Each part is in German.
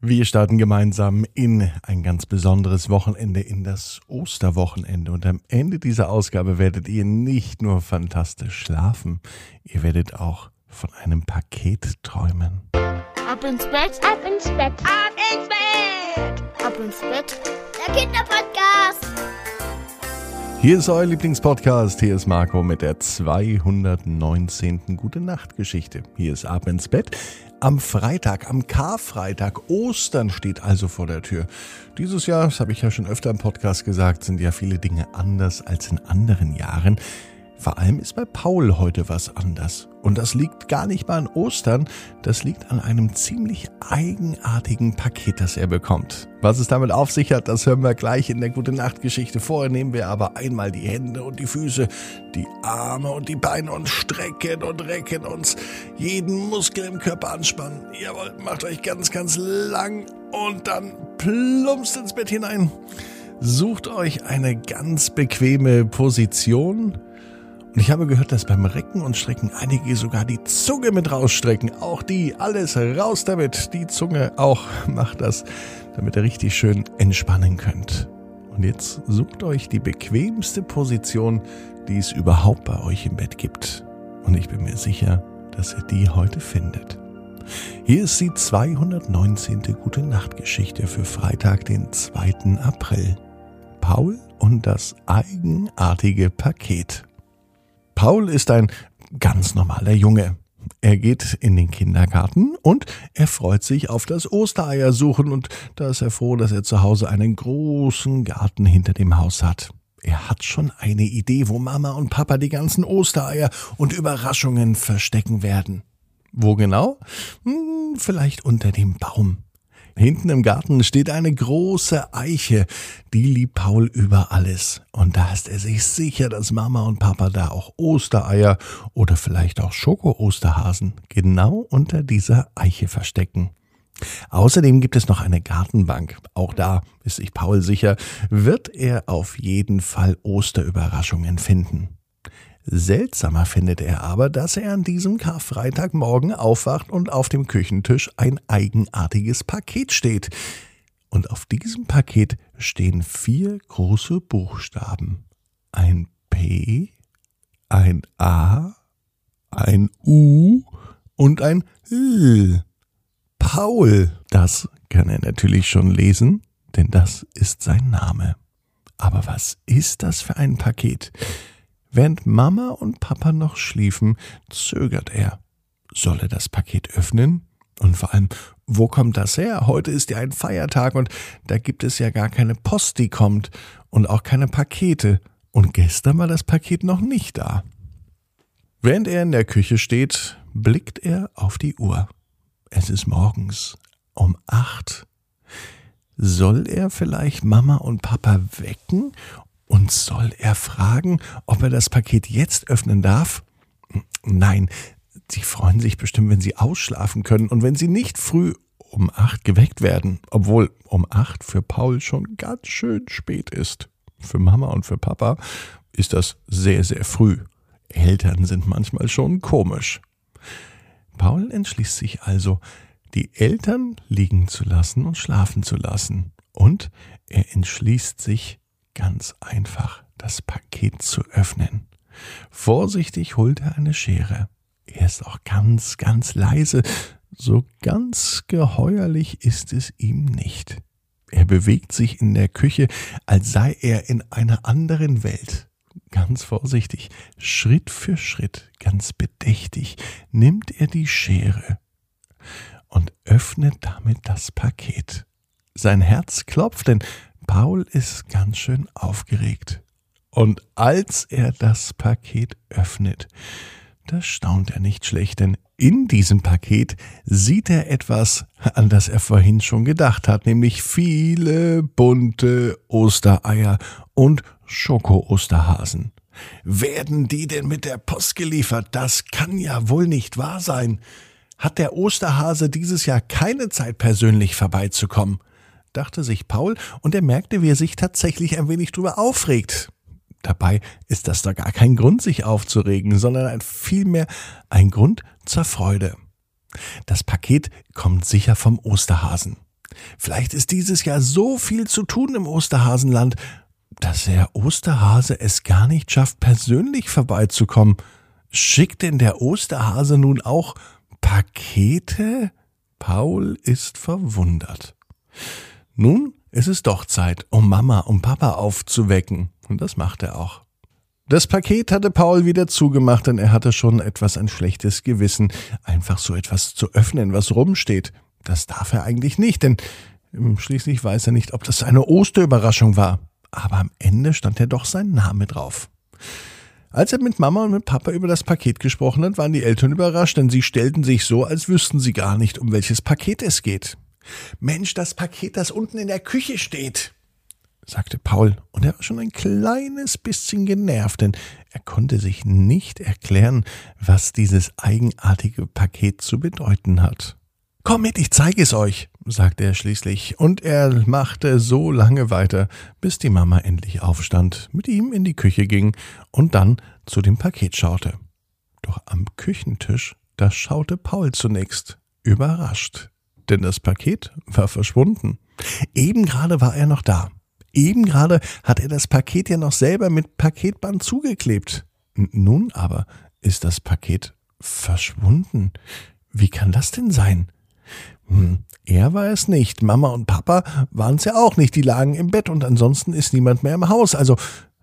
Wir starten gemeinsam in ein ganz besonderes Wochenende, in das Osterwochenende. Und am Ende dieser Ausgabe werdet ihr nicht nur fantastisch schlafen, ihr werdet auch von einem Paket träumen. Ab ins Bett, ab ins Bett, ab ins Bett, ab ins Bett. Der Kinderpodcast. Hier ist euer Lieblingspodcast. Hier ist Marco mit der 219. Gute Nacht Geschichte. Hier ist Ab ins Bett. Am Freitag, am Karfreitag, Ostern steht also vor der Tür. Dieses Jahr, das habe ich ja schon öfter im Podcast gesagt, sind ja viele Dinge anders als in anderen Jahren. Vor allem ist bei Paul heute was anders. Und das liegt gar nicht mal an Ostern, das liegt an einem ziemlich eigenartigen Paket, das er bekommt. Was es damit auf sich hat, das hören wir gleich in der Gute Nacht Geschichte. Vorher nehmen wir aber einmal die Hände und die Füße, die Arme und die Beine und strecken und recken uns. Jeden Muskel im Körper anspannen. Jawohl, macht euch ganz, ganz lang und dann plumpst ins Bett hinein. Sucht euch eine ganz bequeme Position und ich habe gehört, dass beim Recken und Strecken einige sogar die Zunge mit rausstrecken. Auch die, alles raus damit. Die Zunge auch macht das, damit ihr richtig schön entspannen könnt. Und jetzt sucht euch die bequemste Position, die es überhaupt bei euch im Bett gibt. Und ich bin mir sicher, dass ihr die heute findet. Hier ist die 219. Gute Nachtgeschichte für Freitag, den 2. April. Paul und das eigenartige Paket. Paul ist ein ganz normaler Junge. Er geht in den Kindergarten und er freut sich auf das Ostereiersuchen und da ist er froh, dass er zu Hause einen großen Garten hinter dem Haus hat. Er hat schon eine Idee, wo Mama und Papa die ganzen Ostereier und Überraschungen verstecken werden. Wo genau? Hm, vielleicht unter dem Baum. Hinten im Garten steht eine große Eiche. Die liebt Paul über alles. Und da ist er sich sicher, dass Mama und Papa da auch Ostereier oder vielleicht auch Schoko-Osterhasen genau unter dieser Eiche verstecken. Außerdem gibt es noch eine Gartenbank. Auch da ist sich Paul sicher, wird er auf jeden Fall Osterüberraschungen finden. Seltsamer findet er aber, dass er an diesem Karfreitagmorgen aufwacht und auf dem Küchentisch ein eigenartiges Paket steht. Und auf diesem Paket stehen vier große Buchstaben. Ein P, ein A, ein U und ein L. Paul. Das kann er natürlich schon lesen, denn das ist sein Name. Aber was ist das für ein Paket? Während Mama und Papa noch schliefen, zögert er. Soll er das Paket öffnen? Und vor allem, wo kommt das her? Heute ist ja ein Feiertag und da gibt es ja gar keine Post, die kommt und auch keine Pakete. Und gestern war das Paket noch nicht da. Während er in der Küche steht, blickt er auf die Uhr. Es ist morgens um acht. Soll er vielleicht Mama und Papa wecken und soll er fragen, ob er das Paket jetzt öffnen darf? Nein, sie freuen sich bestimmt, wenn sie ausschlafen können und wenn sie nicht früh um acht geweckt werden, obwohl um acht für Paul schon ganz schön spät ist. Für Mama und für Papa ist das sehr, sehr früh. Eltern sind manchmal schon komisch. Paul entschließt sich also, die Eltern liegen zu lassen und schlafen zu lassen. Und er entschließt sich, ganz einfach, das Paket zu öffnen. Vorsichtig holt er eine Schere. Er ist auch ganz, ganz leise. So ganz geheuerlich ist es ihm nicht. Er bewegt sich in der Küche, als sei er in einer anderen Welt. Ganz vorsichtig, Schritt für Schritt, ganz bedächtig, nimmt er die Schere und öffnet damit das Paket. Sein Herz klopft, denn Paul ist ganz schön aufgeregt. Und als er das Paket öffnet, da staunt er nicht schlecht, denn in diesem Paket sieht er etwas, an das er vorhin schon gedacht hat, nämlich viele bunte Ostereier und Schoko-Osterhasen. Werden die denn mit der Post geliefert? Das kann ja wohl nicht wahr sein. Hat der Osterhase dieses Jahr keine Zeit persönlich vorbeizukommen? Dachte sich Paul, und er merkte, wie er sich tatsächlich ein wenig drüber aufregt. Dabei ist das da gar kein Grund, sich aufzuregen, sondern vielmehr ein Grund zur Freude. Das Paket kommt sicher vom Osterhasen. Vielleicht ist dieses Jahr so viel zu tun im Osterhasenland, dass der Osterhase es gar nicht schafft, persönlich vorbeizukommen. Schickt denn der Osterhase nun auch Pakete? Paul ist verwundert. Nun ist es doch Zeit, um Mama und Papa aufzuwecken. Und das macht er auch. Das Paket hatte Paul wieder zugemacht, denn er hatte schon etwas ein schlechtes Gewissen, einfach so etwas zu öffnen, was rumsteht. Das darf er eigentlich nicht, denn schließlich weiß er nicht, ob das eine Osterüberraschung war. Aber am Ende stand ja doch sein Name drauf. Als er mit Mama und mit Papa über das Paket gesprochen hat, waren die Eltern überrascht, denn sie stellten sich so, als wüssten sie gar nicht, um welches Paket es geht. Mensch, das Paket, das unten in der Küche steht sagte Paul, und er war schon ein kleines bisschen genervt, denn er konnte sich nicht erklären, was dieses eigenartige Paket zu bedeuten hat. Komm mit, ich zeige es euch, sagte er schließlich, und er machte so lange weiter, bis die Mama endlich aufstand, mit ihm in die Küche ging und dann zu dem Paket schaute. Doch am Küchentisch, da schaute Paul zunächst, überrascht, denn das Paket war verschwunden. Eben gerade war er noch da. Eben gerade hat er das Paket ja noch selber mit Paketband zugeklebt. Nun aber ist das Paket verschwunden. Wie kann das denn sein? Hm, er war es nicht. Mama und Papa waren es ja auch nicht. Die lagen im Bett und ansonsten ist niemand mehr im Haus. Also,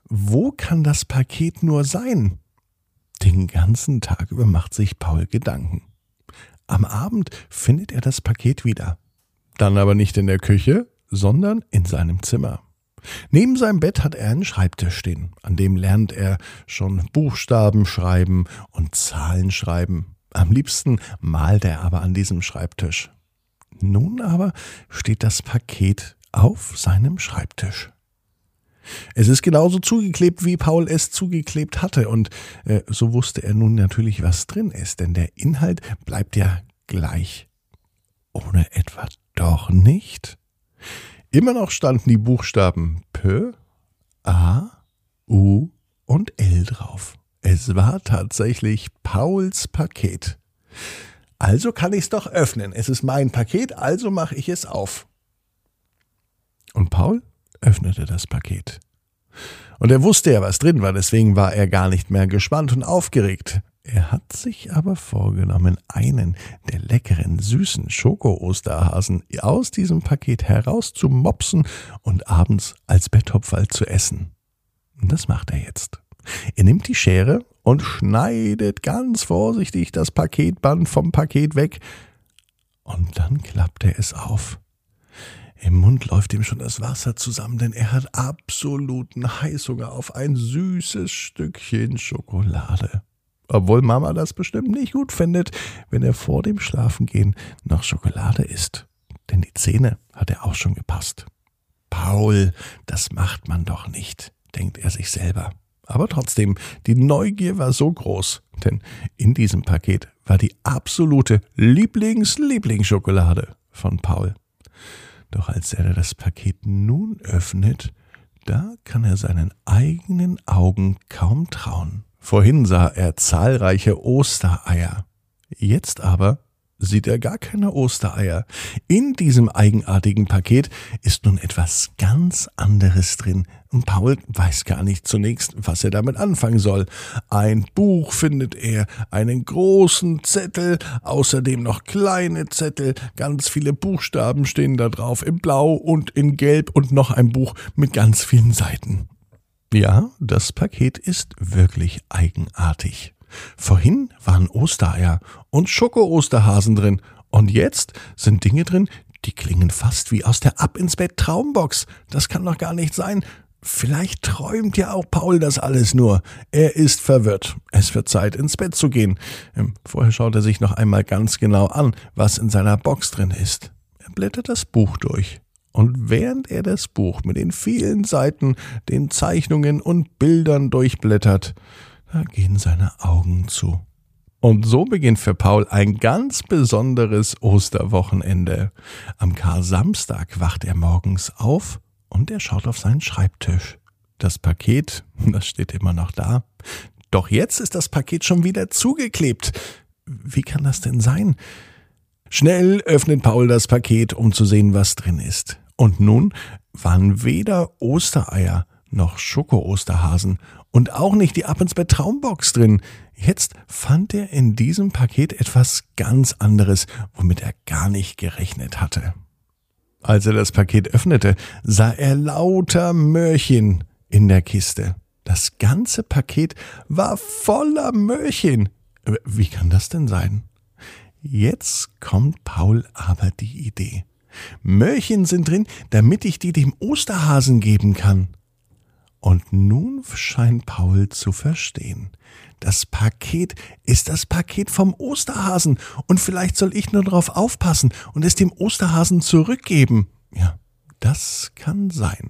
wo kann das Paket nur sein? Den ganzen Tag über macht sich Paul Gedanken. Am Abend findet er das Paket wieder. Dann aber nicht in der Küche, sondern in seinem Zimmer. Neben seinem Bett hat er einen Schreibtisch stehen, an dem lernt er schon Buchstaben schreiben und Zahlen schreiben. Am liebsten malt er aber an diesem Schreibtisch. Nun aber steht das Paket auf seinem Schreibtisch. Es ist genauso zugeklebt, wie Paul es zugeklebt hatte, und äh, so wusste er nun natürlich, was drin ist, denn der Inhalt bleibt ja gleich. Ohne etwa doch nicht? Immer noch standen die Buchstaben P, A, U und L drauf. Es war tatsächlich Pauls Paket. Also kann ich es doch öffnen. Es ist mein Paket, also mache ich es auf. Und Paul öffnete das Paket. Und er wusste ja, was drin war, deswegen war er gar nicht mehr gespannt und aufgeregt. Er hat sich aber vorgenommen, einen der leckeren, süßen Schoko-Osterhasen aus diesem Paket herauszumopsen und abends als Betthopferl zu essen. Das macht er jetzt. Er nimmt die Schere und schneidet ganz vorsichtig das Paketband vom Paket weg. Und dann klappt er es auf. Im Mund läuft ihm schon das Wasser zusammen, denn er hat absoluten Heißhunger auf ein süßes Stückchen Schokolade obwohl Mama das bestimmt nicht gut findet, wenn er vor dem Schlafengehen noch Schokolade isst. Denn die Zähne hat er auch schon gepasst. Paul, das macht man doch nicht, denkt er sich selber. Aber trotzdem, die Neugier war so groß, denn in diesem Paket war die absolute Lieblings-Lieblingsschokolade von Paul. Doch als er das Paket nun öffnet, da kann er seinen eigenen Augen kaum trauen. Vorhin sah er zahlreiche Ostereier. Jetzt aber sieht er gar keine Ostereier. In diesem eigenartigen Paket ist nun etwas ganz anderes drin. Und Paul weiß gar nicht zunächst, was er damit anfangen soll. Ein Buch findet er, einen großen Zettel, außerdem noch kleine Zettel, ganz viele Buchstaben stehen da drauf, in Blau und in Gelb und noch ein Buch mit ganz vielen Seiten. Ja, das Paket ist wirklich eigenartig. Vorhin waren Ostereier und Schoko-Osterhasen drin und jetzt sind Dinge drin, die klingen fast wie aus der Ab ins Bett Traumbox. Das kann doch gar nicht sein. Vielleicht träumt ja auch Paul das alles nur. Er ist verwirrt. Es wird Zeit, ins Bett zu gehen. Ähm, vorher schaut er sich noch einmal ganz genau an, was in seiner Box drin ist. Er blättert das Buch durch. Und während er das Buch mit den vielen Seiten, den Zeichnungen und Bildern durchblättert, da gehen seine Augen zu. Und so beginnt für Paul ein ganz besonderes Osterwochenende. Am Kar-Samstag wacht er morgens auf und er schaut auf seinen Schreibtisch. Das Paket, das steht immer noch da. Doch jetzt ist das Paket schon wieder zugeklebt. Wie kann das denn sein? Schnell öffnet Paul das Paket, um zu sehen, was drin ist. Und nun waren weder Ostereier noch Schoko-Osterhasen und auch nicht die Ab ins Bett Traumbox drin. Jetzt fand er in diesem Paket etwas ganz anderes, womit er gar nicht gerechnet hatte. Als er das Paket öffnete, sah er lauter Möhrchen in der Kiste. Das ganze Paket war voller Möhrchen. Wie kann das denn sein? Jetzt kommt Paul aber die Idee. Möhrchen sind drin, damit ich die dem Osterhasen geben kann. Und nun scheint Paul zu verstehen. Das Paket ist das Paket vom Osterhasen und vielleicht soll ich nur darauf aufpassen und es dem Osterhasen zurückgeben. Ja, das kann sein.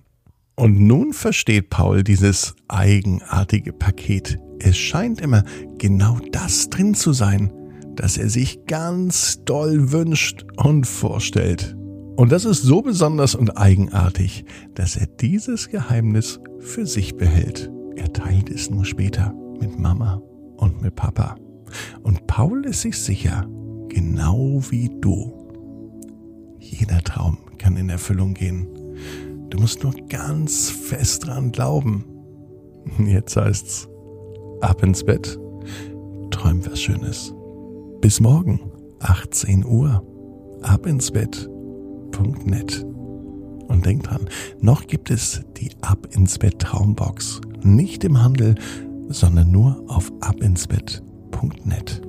Und nun versteht Paul dieses eigenartige Paket. Es scheint immer genau das drin zu sein, das er sich ganz doll wünscht und vorstellt. Und das ist so besonders und eigenartig, dass er dieses Geheimnis für sich behält. Er teilt es nur später mit Mama und mit Papa. Und Paul ist sich sicher, genau wie du. Jeder Traum kann in Erfüllung gehen. Du musst nur ganz fest dran glauben. Jetzt heißt's, ab ins Bett, träum was Schönes. Bis morgen, 18 Uhr, ab ins Bett.net. Und denk dran, noch gibt es die Ab ins Bett Traumbox. Nicht im Handel, sondern nur auf abinsbett.net.